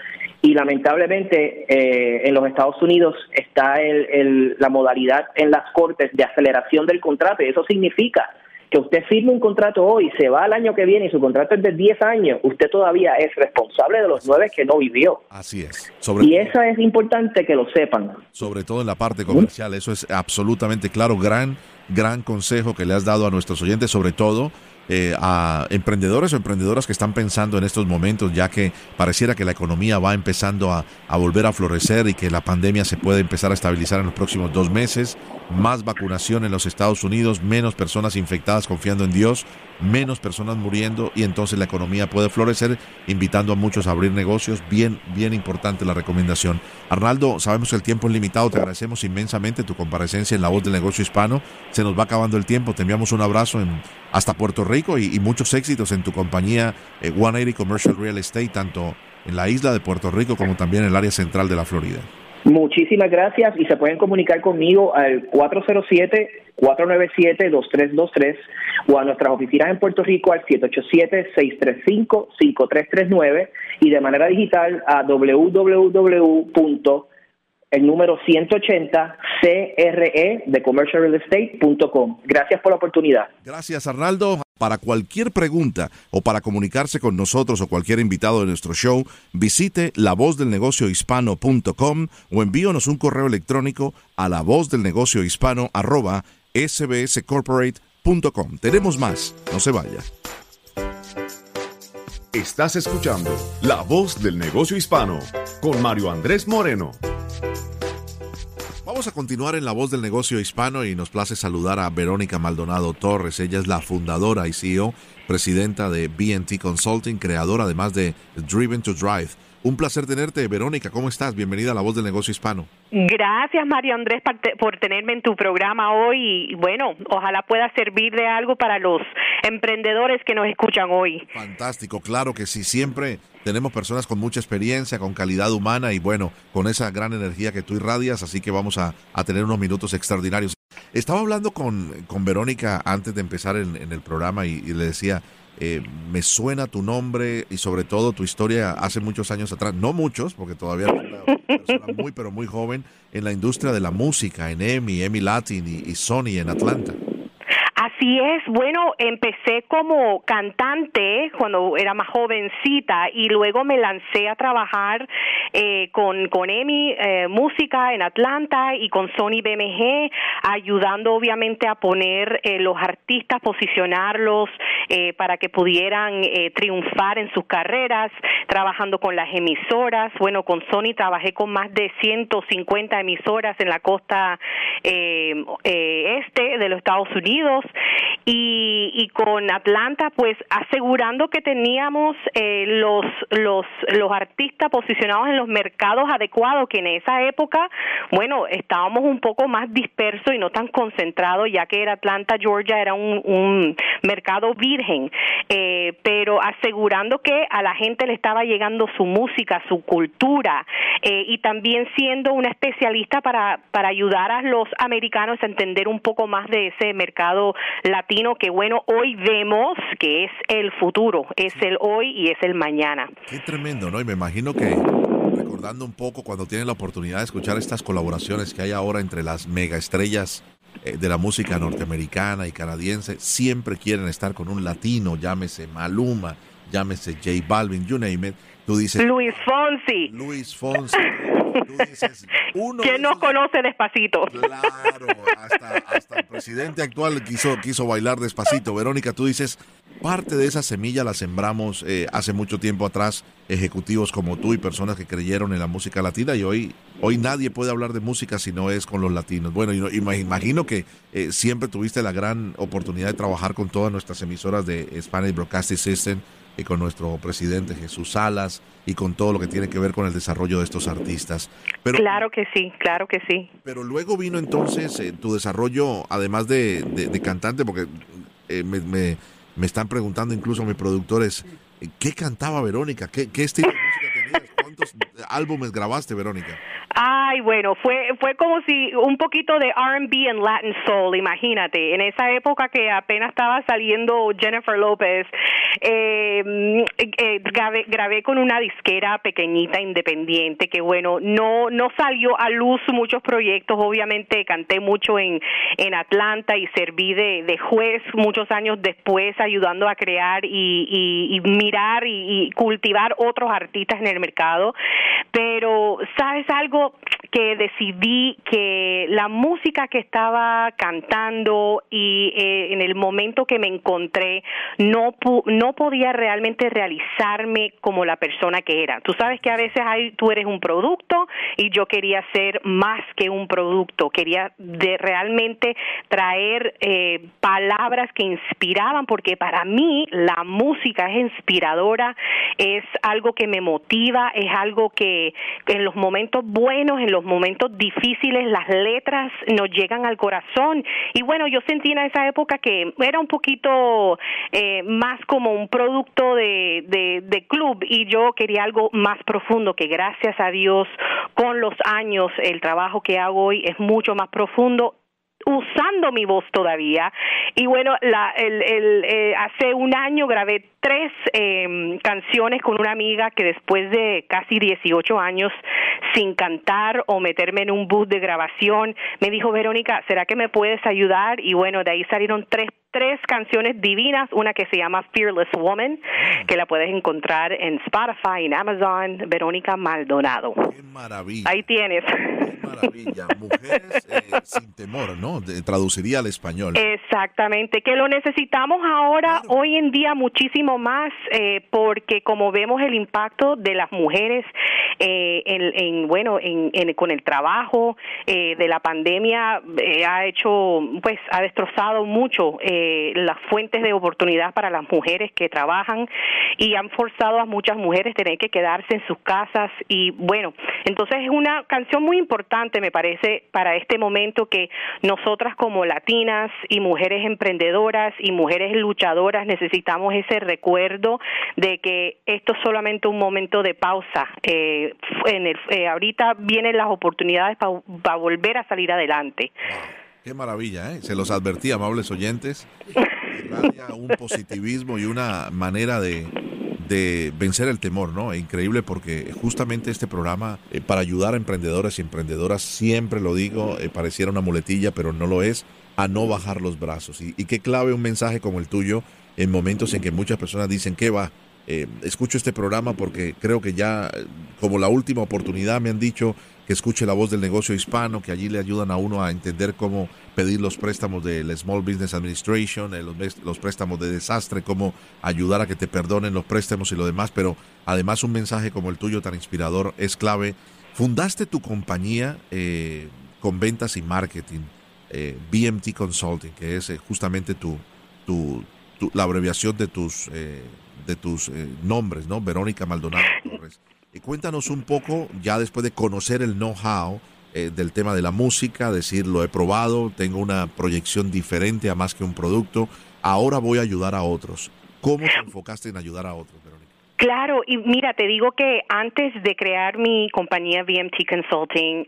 Y lamentablemente eh, en los Estados Unidos está el, el, la modalidad en las cortes de aceleración del contrato y eso significa que usted firme un contrato hoy, se va al año que viene y su contrato es de 10 años, usted todavía es responsable de los nueve que no vivió. Así es. y eso es importante que lo sepan. Sobre todo en la parte comercial, eso es absolutamente claro. Gran, gran consejo que le has dado a nuestros oyentes, sobre todo eh, a emprendedores o emprendedoras que están pensando en estos momentos, ya que pareciera que la economía va empezando a, a, volver a florecer y que la pandemia se puede empezar a estabilizar en los próximos dos meses, más vacunación en los Estados Unidos, menos personas infectadas confiando en Dios, menos personas muriendo y entonces la economía puede florecer, invitando a muchos a abrir negocios. Bien, bien importante la recomendación. Arnaldo, sabemos que el tiempo es limitado, te agradecemos inmensamente tu comparecencia en la voz del negocio hispano. Se nos va acabando el tiempo, te enviamos un abrazo en, hasta Puerto Rico y, muchos éxitos en tu compañía 180 eh, Commercial Real Estate, tanto en la isla de Puerto Rico como también en el área central de la Florida. Muchísimas gracias y se pueden comunicar conmigo al 407-497-2323 o a nuestras oficinas en Puerto Rico al 787-635-5339 y de manera digital a www. el número 180 CRE de commercialrealestate.com. Gracias por la oportunidad. Gracias, Arnaldo. Para cualquier pregunta o para comunicarse con nosotros o cualquier invitado de nuestro show, visite lavozdelnegociohispano.com o envíonos un correo electrónico a lavozdelnegociohispano arroba sbscorporate.com. Tenemos más, no se vaya. Estás escuchando La Voz del Negocio Hispano con Mario Andrés Moreno. Vamos a continuar en La Voz del Negocio Hispano y nos place saludar a Verónica Maldonado Torres. Ella es la fundadora y CEO, presidenta de BNT Consulting, creadora además de Driven to Drive un placer tenerte, Verónica. ¿Cómo estás? Bienvenida a La Voz del Negocio Hispano. Gracias, Mario Andrés, por tenerme en tu programa hoy. Y bueno, ojalá pueda servir de algo para los emprendedores que nos escuchan hoy. Fantástico, claro que sí. Siempre tenemos personas con mucha experiencia, con calidad humana y bueno, con esa gran energía que tú irradias. Así que vamos a, tener unos minutos extraordinarios. Estaba hablando con, con Verónica antes de empezar en, el programa y le decía eh, me suena tu nombre y sobre todo tu historia hace muchos años atrás, no muchos, porque todavía eres una persona muy, pero muy joven en la industria de la música, en EMI, EMI Latin y Sony en Atlanta. Así es, bueno, empecé como cantante cuando era más jovencita y luego me lancé a trabajar eh, con, con EMI eh, Música en Atlanta y con Sony BMG, ayudando obviamente a poner eh, los artistas, posicionarlos para que pudieran triunfar en sus carreras, trabajando con las emisoras. Bueno, con Sony trabajé con más de 150 emisoras en la costa este de los Estados Unidos y, y con Atlanta pues asegurando que teníamos eh, los los los artistas posicionados en los mercados adecuados que en esa época bueno estábamos un poco más dispersos y no tan concentrados ya que era Atlanta Georgia era un, un mercado virgen. Eh, pero asegurando que a la gente le estaba llegando su música su cultura eh, y también siendo una especialista para para ayudar a los americanos a entender un poco más de ese mercado latino que bueno, hoy vemos que es el futuro, es el hoy y es el mañana. Qué tremendo, ¿no? Y me imagino que recordando un poco cuando tienen la oportunidad de escuchar estas colaboraciones que hay ahora entre las mega estrellas eh, de la música norteamericana y canadiense, siempre quieren estar con un latino, llámese Maluma, llámese J Balvin, you name it. Tú dices Luis Fonsi. Luis Fonsi. ¿Quién no conoce despacito? Claro, hasta, el presidente actual quiso, quiso bailar despacito. Verónica, tú dices, parte de esa semilla la sembramos eh, hace mucho tiempo atrás, ejecutivos como tú y personas que creyeron en la música latina y hoy, hoy nadie puede hablar de música si no es con los latinos. Bueno, imagino que eh, siempre tuviste la gran oportunidad de trabajar con todas nuestras emisoras de Spanish Broadcasting System y con nuestro presidente Jesús Salas y con todo lo que tiene que ver con el desarrollo de estos artistas. Pero, claro que sí, claro que sí. Pero luego vino entonces eh, tu desarrollo, además de, de, cantante, porque eh, me, me, me, están preguntando incluso mis productores, ¿qué cantaba Verónica? ¿Qué, qué estilo de música tenías? ¿Cuántos álbumes grabaste, Verónica? Ay, bueno, fue fue como si un poquito de R&B and Latin soul, imagínate, en esa época que apenas estaba saliendo Jennifer López, eh, eh, grabé, con una disquera pequeñita independiente que bueno, no no salió a luz muchos proyectos, obviamente canté mucho en en Atlanta y serví de, de juez muchos años después ayudando a crear y, y, mirar y cultivar otros artistas en el mercado, pero sabes algo que decidí que la música que estaba cantando y eh, en el momento que me encontré no no podía realmente realizarme como la persona que era. Tú sabes que a veces hay, tú eres un producto y yo quería ser más que un producto, quería de realmente traer eh, palabras que inspiraban porque para mí la música es inspiradora, es algo que me motiva, es algo que en los momentos buenos, en los momentos difíciles, las letras nos llegan al corazón. Y bueno, yo sentí en esa época que era un poquito eh, más como un producto de, de, de club y yo quería algo más profundo que gracias a Dios con los años el trabajo que hago hoy es mucho más profundo usando mi voz todavía. Y bueno, la, el, el, eh, hace un año grabé tres eh, canciones con una amiga que después de casi 18 años sin cantar o meterme en un bus de grabación, me dijo, Verónica, ¿será que me puedes ayudar? Y bueno, de ahí salieron tres tres canciones divinas, una que se llama Fearless Woman, mm. que la puedes encontrar en Spotify, en Amazon, Verónica Maldonado. Qué maravilla. Ahí tienes. Qué maravilla. Mujeres eh, sin temor, ¿no? traduciría al español. Exactamente, que lo necesitamos ahora, hoy en día, muchísimo más, eh, porque como vemos el impacto de las mujeres eh, en, bueno, en, con el trabajo de la pandemia, ha hecho, pues, ha destrozado mucho. Eh, eh, las fuentes de oportunidad para las mujeres que trabajan y han forzado a muchas mujeres a tener que quedarse en sus casas y bueno, entonces es una canción muy importante me parece para este momento que nosotras como latinas y mujeres emprendedoras y mujeres luchadoras necesitamos ese recuerdo de que esto es solamente un momento de pausa. Eh, en el, eh, ahorita vienen las oportunidades para volver a salir adelante. Qué maravilla, ¿eh? Se los advertí, amables oyentes. un positivismo y una manera de, de vencer el temor, ¿no? Increíble porque justamente este programa eh, para ayudar a emprendedores y emprendedoras, siempre lo digo, eh, pareciera una muletilla, pero no lo es, a no bajar los brazos. Y, y qué clave un mensaje como el tuyo en momentos en que muchas personas dicen, ¿qué va? Eh, escucho este programa porque creo que ya, como la última oportunidad, me han dicho que escuche la voz del negocio hispano, que allí le ayudan a uno a entender cómo pedir los préstamos del Small Business Administration, eh, los, préstamos de desastre, cómo ayudar a que te perdonen los préstamos y lo demás, pero además un mensaje como el tuyo tan inspirador es clave. Fundaste tu compañía eh, con ventas y marketing, BMT Consulting, que es justamente tu, la abreviación de tus, de tus nombres, ¿no? Verónica Maldonado Torres. Y cuéntanos un poco, ya después de conocer el know-how eh, del tema de la música, decir, lo he probado, tengo una proyección diferente a más que un producto, ahora voy a ayudar a otros. ¿Cómo te enfocaste en ayudar a otros, Verónica? Claro, y mira, te digo que antes de crear mi compañía VMT Consulting,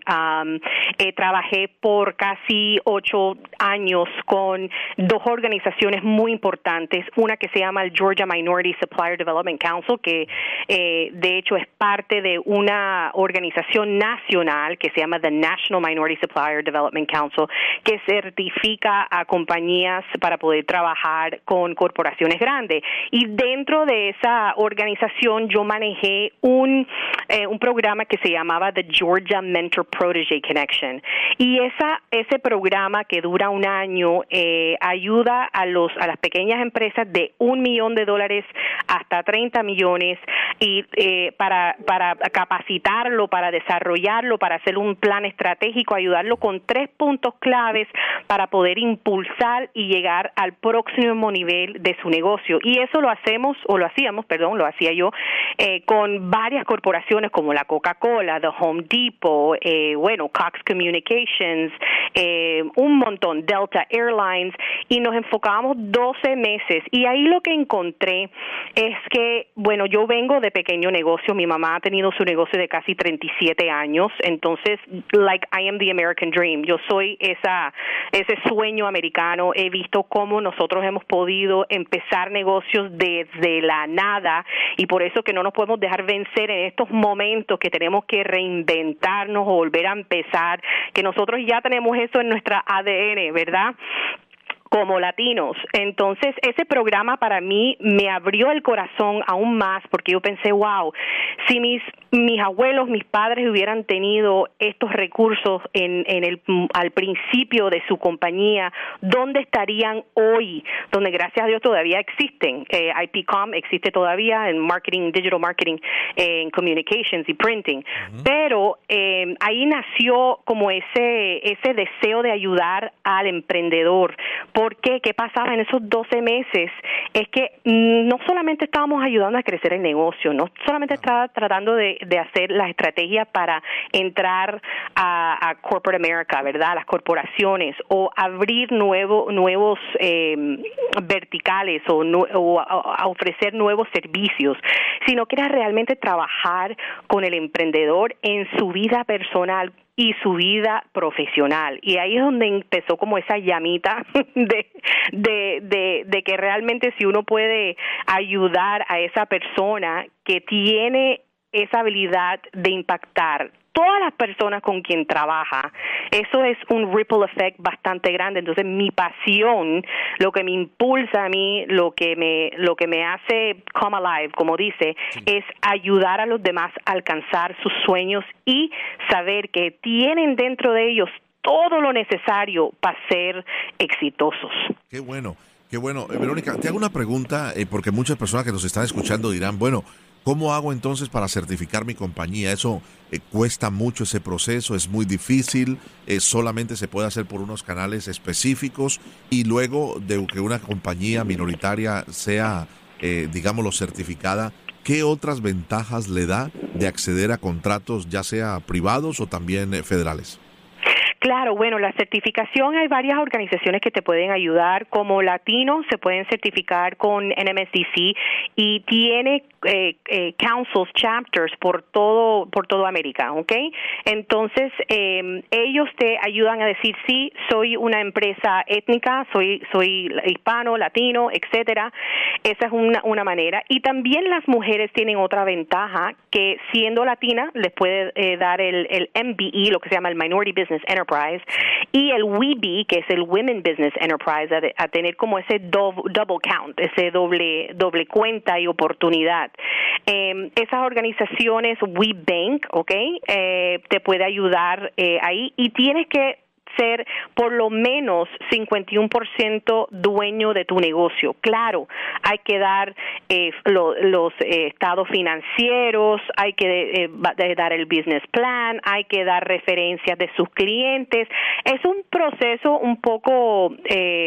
eh, trabajé por casi ocho años con dos organizaciones muy importantes, una que se llama el Georgia Minority Supplier Development Council, que eh, de hecho es parte de una organización nacional que se llama the National Minority Supplier Development Council, que certifica a compañías para poder trabajar con corporaciones grandes. Y dentro de esa organización, yo manejé un, eh, un programa que se llamaba The Georgia Mentor Protege Connection. Y esa, ese programa que dura un año eh, ayuda a, los, a las pequeñas empresas de un millón de dólares hasta 30 millones y eh, para, para capacitarlo, para desarrollarlo, para hacer un plan estratégico, ayudarlo con tres puntos claves para poder impulsar y llegar al próximo nivel de su negocio. Y eso lo hacemos, o lo hacíamos, perdón, lo hacía yo, eh, con varias corporaciones como la Coca-Cola, The Home Depot, eh, bueno, Cox Communications, eh, un montón, Delta Airlines, y nos enfocábamos 12 meses. Y ahí lo que encontré es que, bueno, yo vengo de pequeño negocio, mi mamá ha tenido su negocio de casi 37 años, entonces, like I am the American Dream, yo soy esa, ese sueño americano, he visto cómo nosotros hemos podido empezar negocios desde la nada y por eso que no nos podemos dejar vencer en estos momentos que tenemos que reinventarnos o volver a empezar, que nosotros ya tenemos eso en nuestra ADN, ¿verdad? como latinos. Entonces, ese programa para mí me abrió el corazón aún más porque yo pensé, wow, si mis mis abuelos, mis padres hubieran tenido estos recursos en, en el, al principio de su compañía, ¿dónde estarían hoy? Donde gracias a Dios todavía existen. Eh, IPCOM existe todavía en marketing, digital marketing, en communications y printing. Pero eh, ahí nació como ese, ese deseo de ayudar al emprendedor. ¿Por qué? ¿Qué pasaba en esos 12 meses? Es que mm, no solamente estábamos ayudando a crecer el negocio, no solamente estaba tratando de de hacer las estrategias para entrar a, corporate America, ¿verdad? Las corporaciones o abrir nuevo, nuevos eh, verticales o, o ofrecer nuevos servicios, sino que era realmente trabajar con el emprendedor en su vida personal y su vida profesional. Y ahí es donde empezó como esa llamita de, de, de, de, que realmente si uno puede ayudar a esa persona que tiene esa habilidad de impactar todas las personas con quien trabaja, eso es un ripple effect bastante grande. Entonces, mi pasión, lo que me impulsa a mí, lo que me, lo que me hace come alive, como dice, es ayudar a los demás a alcanzar sus sueños y saber que tienen dentro de ellos todo lo necesario para ser exitosos. Qué bueno. Qué bueno. Eh, Verónica, te hago una pregunta, eh, porque muchas personas que nos están escuchando dirán, bueno, ¿cómo hago entonces para certificar mi compañía? Eso eh, cuesta mucho ese proceso, es muy difícil, solamente se puede hacer por unos canales específicos y luego de que una compañía minoritaria sea, digámoslo, certificada, ¿qué otras ventajas le da de acceder a contratos ya sea privados o también federales? Claro, bueno, la certificación hay varias organizaciones que te pueden ayudar. Como latinos se pueden certificar con NMSDC y tiene eh, eh, councils, chapters por todo por toda América, ¿ok? Entonces eh, ellos te ayudan a decir sí, soy una empresa étnica, soy soy hispano, latino, etcétera. Esa es una una manera. Y también las mujeres tienen otra ventaja que siendo latina les puede eh, dar el, el MBE, lo que se llama el Minority Business Enterprise y el WeBe, que es el Women Business Enterprise, a, tener como ese double count, ese doble, doble cuenta y oportunidad. Em, esas organizaciones, WeBank, ¿ok? Eh, te puede ayudar eh, ahí y tienes que ser por lo menos 51% dueño de tu negocio. Claro, hay que dar eh, los eh, estados financieros, hay que eh, dar el business plan, hay que dar referencias de sus clientes. Es un proceso un poco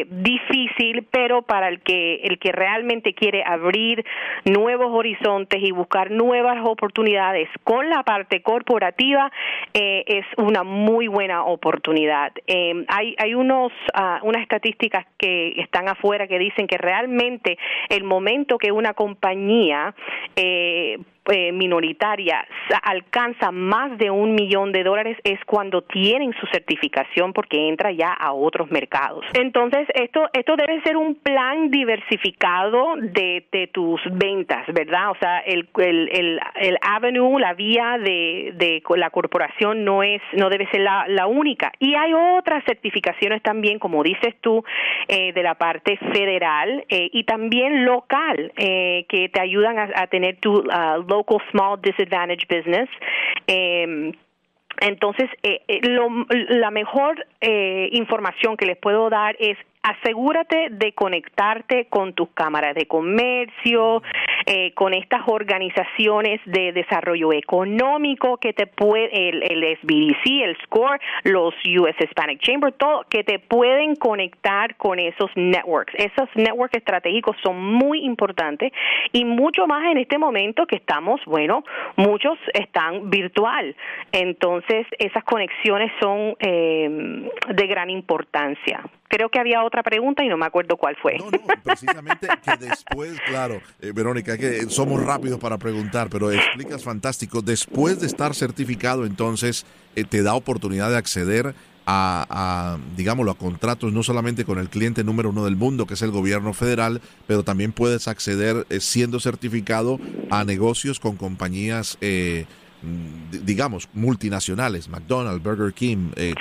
difícil, pero para el que el que realmente quiere abrir nuevos horizontes y buscar nuevas oportunidades con la parte corporativa es una muy buena oportunidad. Eh, hay hay unos uh, unas estadísticas que están afuera que dicen que realmente el momento que una compañía eh, eh, minoritaria alcanza más de un millón de dólares es cuando tienen su certificación porque entra ya a otros mercados. Entonces, esto, esto debe ser un plan diversificado de, tus ventas, ¿verdad? O sea, el, el, el, el avenue, la vía de, de la corporación no es, no debe ser la, la única. Y hay otras certificaciones también, como dices tú, eh, de la parte federal eh, y también local, eh, que te ayudan a, a tener tu uh, local small disadvantaged business. Eh, entonces, eh, lo, la mejor eh, información que les puedo dar es asegúrate de conectarte con tus cámaras de comercio, eh, con estas organizaciones de desarrollo económico que te puede, el, el SBDC, el SCORE, los US Hispanic Chamber, todo, que te pueden conectar con esos networks. Esos networks estratégicos son muy importantes y mucho más en este momento que estamos, bueno, muchos están virtual. Entonces, esas conexiones son eh, de gran importancia creo que había otra pregunta y no me acuerdo cuál fue. No, no, precisamente que después, claro, eh, Verónica, que somos rápidos para preguntar, pero explicas fantástico. Después de estar certificado, entonces eh, te da oportunidad de acceder a, a, digámoslo, a contratos no solamente con el cliente número uno del mundo, que es el gobierno federal, pero también puedes acceder, eh, siendo certificado, a negocios con compañías eh, digamos, multinacionales, McDonald's, Burger King, eh,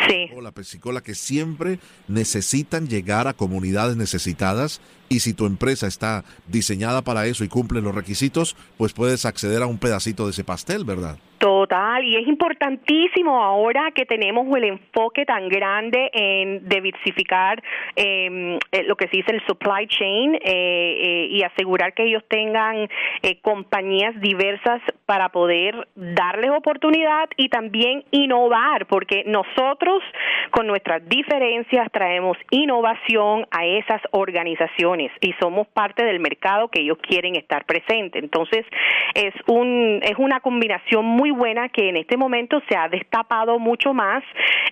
la Pepsi-Cola, que siempre necesitan llegar a comunidades necesitadas y si tu empresa está diseñada para eso y cumple los requisitos, pues puedes acceder a un pedacito de ese pastel, ¿verdad? Total, y es importantísimo ahora que tenemos el enfoque tan grande en diversificar em, eh, lo que se dice el supply chain eh, eh, y asegurar que ellos tengan compañías diversas para poder darles oportunidad y también innovar, porque nosotros con nuestras diferencias traemos innovación a esas organizaciones y somos parte del mercado que ellos quieren estar presentes. Entonces, es un es una combinación muy buena que en este momento se ha destapado mucho más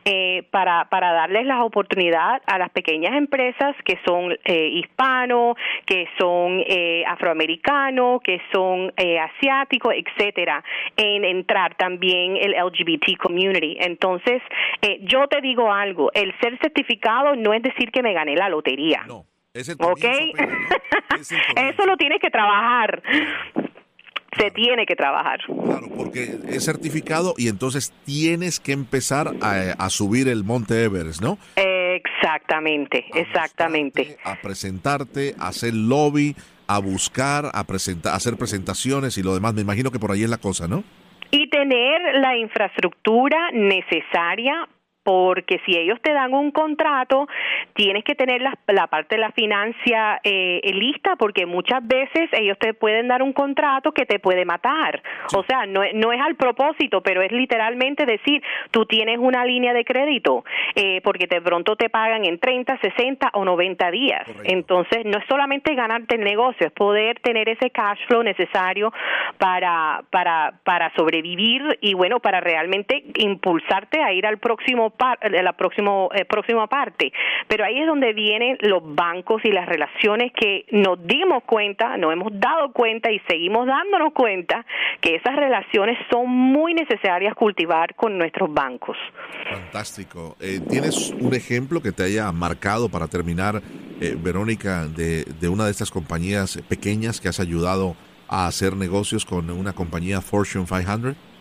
eh, para, para darles la oportunidad a las pequeñas empresas que son eh, hispanos, que son eh, afroamericanos, que son eh, asiáticos, etcétera, en entrar también el LGBT community. Entonces, eh, yo te digo algo, el ser certificado no es decir que me gané la lotería. No. Es el ¿Ok? Eso lo tienes que trabajar. se tiene que trabajar. Claro, porque es certificado y entonces tienes que empezar a, subir el Monte Everest, ¿no? Exactamente, exactamente. A presentarte, a hacer lobby, a buscar, a, presentar, a hacer presentaciones y lo demás. Me imagino que por ahí es la cosa, ¿no? Y tener la infraestructura necesaria porque si ellos te dan un contrato, tienes que tener la, parte de la financia eh, lista, porque muchas veces ellos te pueden dar un contrato que te puede matar. O sea, no, no, es al propósito, pero es literalmente decir, tú tienes una línea de crédito, eh, porque de pronto te pagan en 30, 60 o 90 días. Entonces, no es solamente ganarte el negocio, es poder tener ese cash flow necesario para, para, para sobrevivir y, bueno, para realmente impulsarte a ir al próximo la próximo, eh, próxima parte. Pero ahí es donde vienen los bancos y las relaciones que nos dimos cuenta, nos hemos dado cuenta y seguimos dándonos cuenta que esas relaciones son muy necesarias cultivar con nuestros bancos. Fantástico. Eh, ¿Tienes un ejemplo que te haya marcado para terminar, eh, Verónica, de una de estas compañías pequeñas que has ayudado a hacer negocios con una compañía Fortune 500?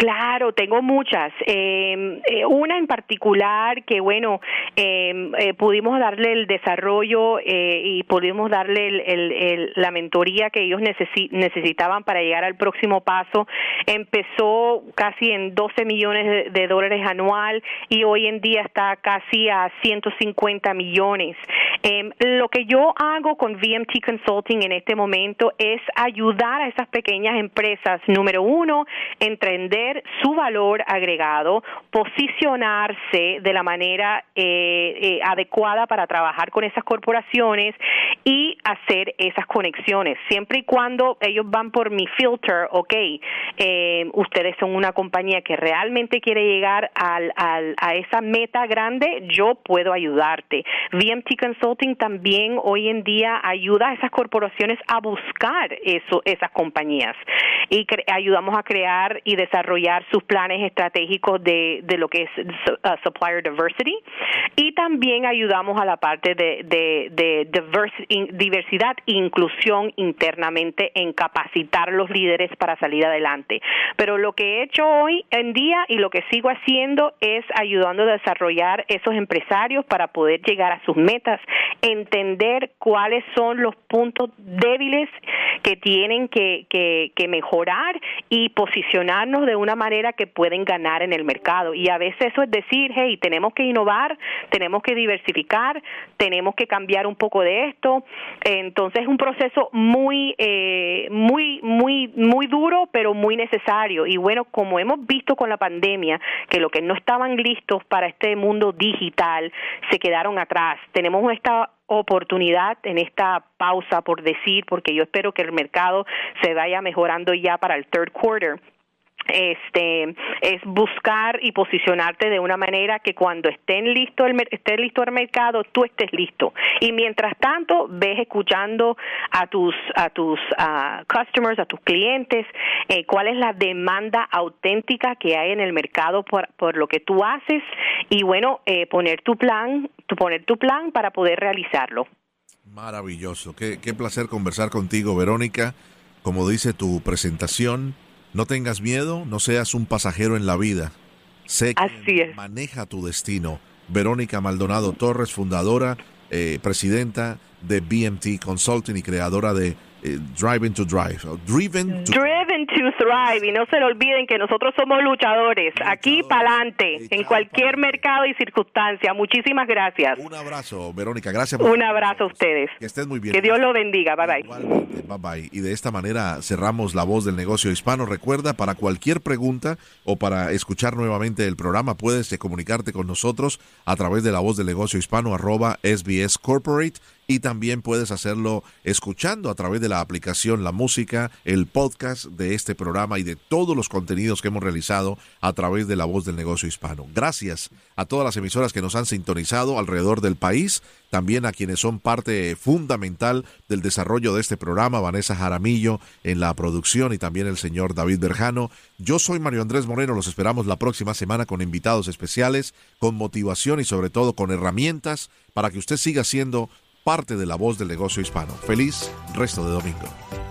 Claro, tengo muchas. Em, eh, una en particular que, bueno, em, eh, pudimos darle el desarrollo eh, y pudimos darle el, la mentoría que ellos necesitaban para llegar al próximo paso. Empezó casi en 12 millones de, dólares anual y hoy en día está casi a 150 millones. Em, lo que yo hago con VMT Consulting en este momento es ayudar a esas pequeñas empresas, número uno, su valor agregado, posicionarse de la manera eh, eh, adecuada para trabajar con esas corporaciones y hacer esas conexiones. Siempre y cuando ellos van por mi filter, ok, eh, ustedes son una compañía que realmente quiere llegar al, a esa meta grande, yo puedo ayudarte. VMT Consulting también hoy en día ayuda a esas corporaciones a buscar eso, esas compañías y ayudamos a crear y desarrollar sus planes estratégicos de, lo que es uh, supplier diversity y también ayudamos a la parte de, de, diversidad e inclusión internamente en capacitar los líderes para salir adelante. Pero lo que he hecho hoy en día y lo que sigo haciendo es ayudando a desarrollar esos empresarios para poder llegar a sus metas, entender cuáles son los puntos débiles que tienen que, que mejorar y posicionarnos de una manera que pueden ganar en el mercado. Y a veces eso es decir, hey, tenemos que innovar, tenemos que diversificar, tenemos que cambiar un poco de esto. Entonces es un proceso muy, eh, muy, muy, muy duro, pero muy necesario. Y bueno, como hemos visto con la pandemia, que lo que no estaban listos para este mundo digital se quedaron atrás. Tenemos esta oportunidad en esta pausa, por decir, porque yo espero que el mercado se vaya mejorando ya para el third quarter este es buscar y posicionarte de una manera que cuando estén listo el esté listo el mercado tú estés listo. Y mientras tanto ves escuchando a tus a tus customers a tus clientes eh, cuál es la demanda auténtica que hay en el mercado por, por lo que tú haces y bueno eh, poner tu plan tu poner tu plan para poder realizarlo. Maravilloso. Qué, qué placer conversar contigo Verónica. Como dice tu presentación no tengas miedo, no seas un pasajero en la vida. Sé que maneja tu destino. Verónica Maldonado Torres, fundadora, eh, presidenta de BMT Consulting y creadora de eh, Driving to Drive. Driven to, Driven to Thrive. Y no se lo olviden que nosotros somos luchadores. Aquí para adelante, en cualquier mercado y circunstancia. Muchísimas gracias. Un abrazo, Verónica. Gracias. Un abrazo a ustedes. Que estés muy bien. Que Dios lo bendiga. Bye bye. bye bye. Y de esta manera cerramos la voz del negocio hispano. Recuerda, para cualquier pregunta o para escuchar nuevamente el programa, puedes comunicarte con nosotros a través de la voz del negocio hispano arroba SBS Corporate y también puedes hacerlo escuchando a través de la aplicación La Música, el podcast de este programa y de todos los contenidos que hemos realizado a través de la voz del negocio hispano. Gracias a todas las emisoras que nos han sintonizado alrededor del país, también a quienes son parte fundamental del desarrollo de este programa, Vanessa Jaramillo en la producción y también el señor David Berjano. Yo soy Mario Andrés Moreno, los esperamos la próxima semana con invitados especiales, con motivación y sobre todo con herramientas para que usted siga siendo parte de la voz del negocio hispano. Feliz resto de domingo.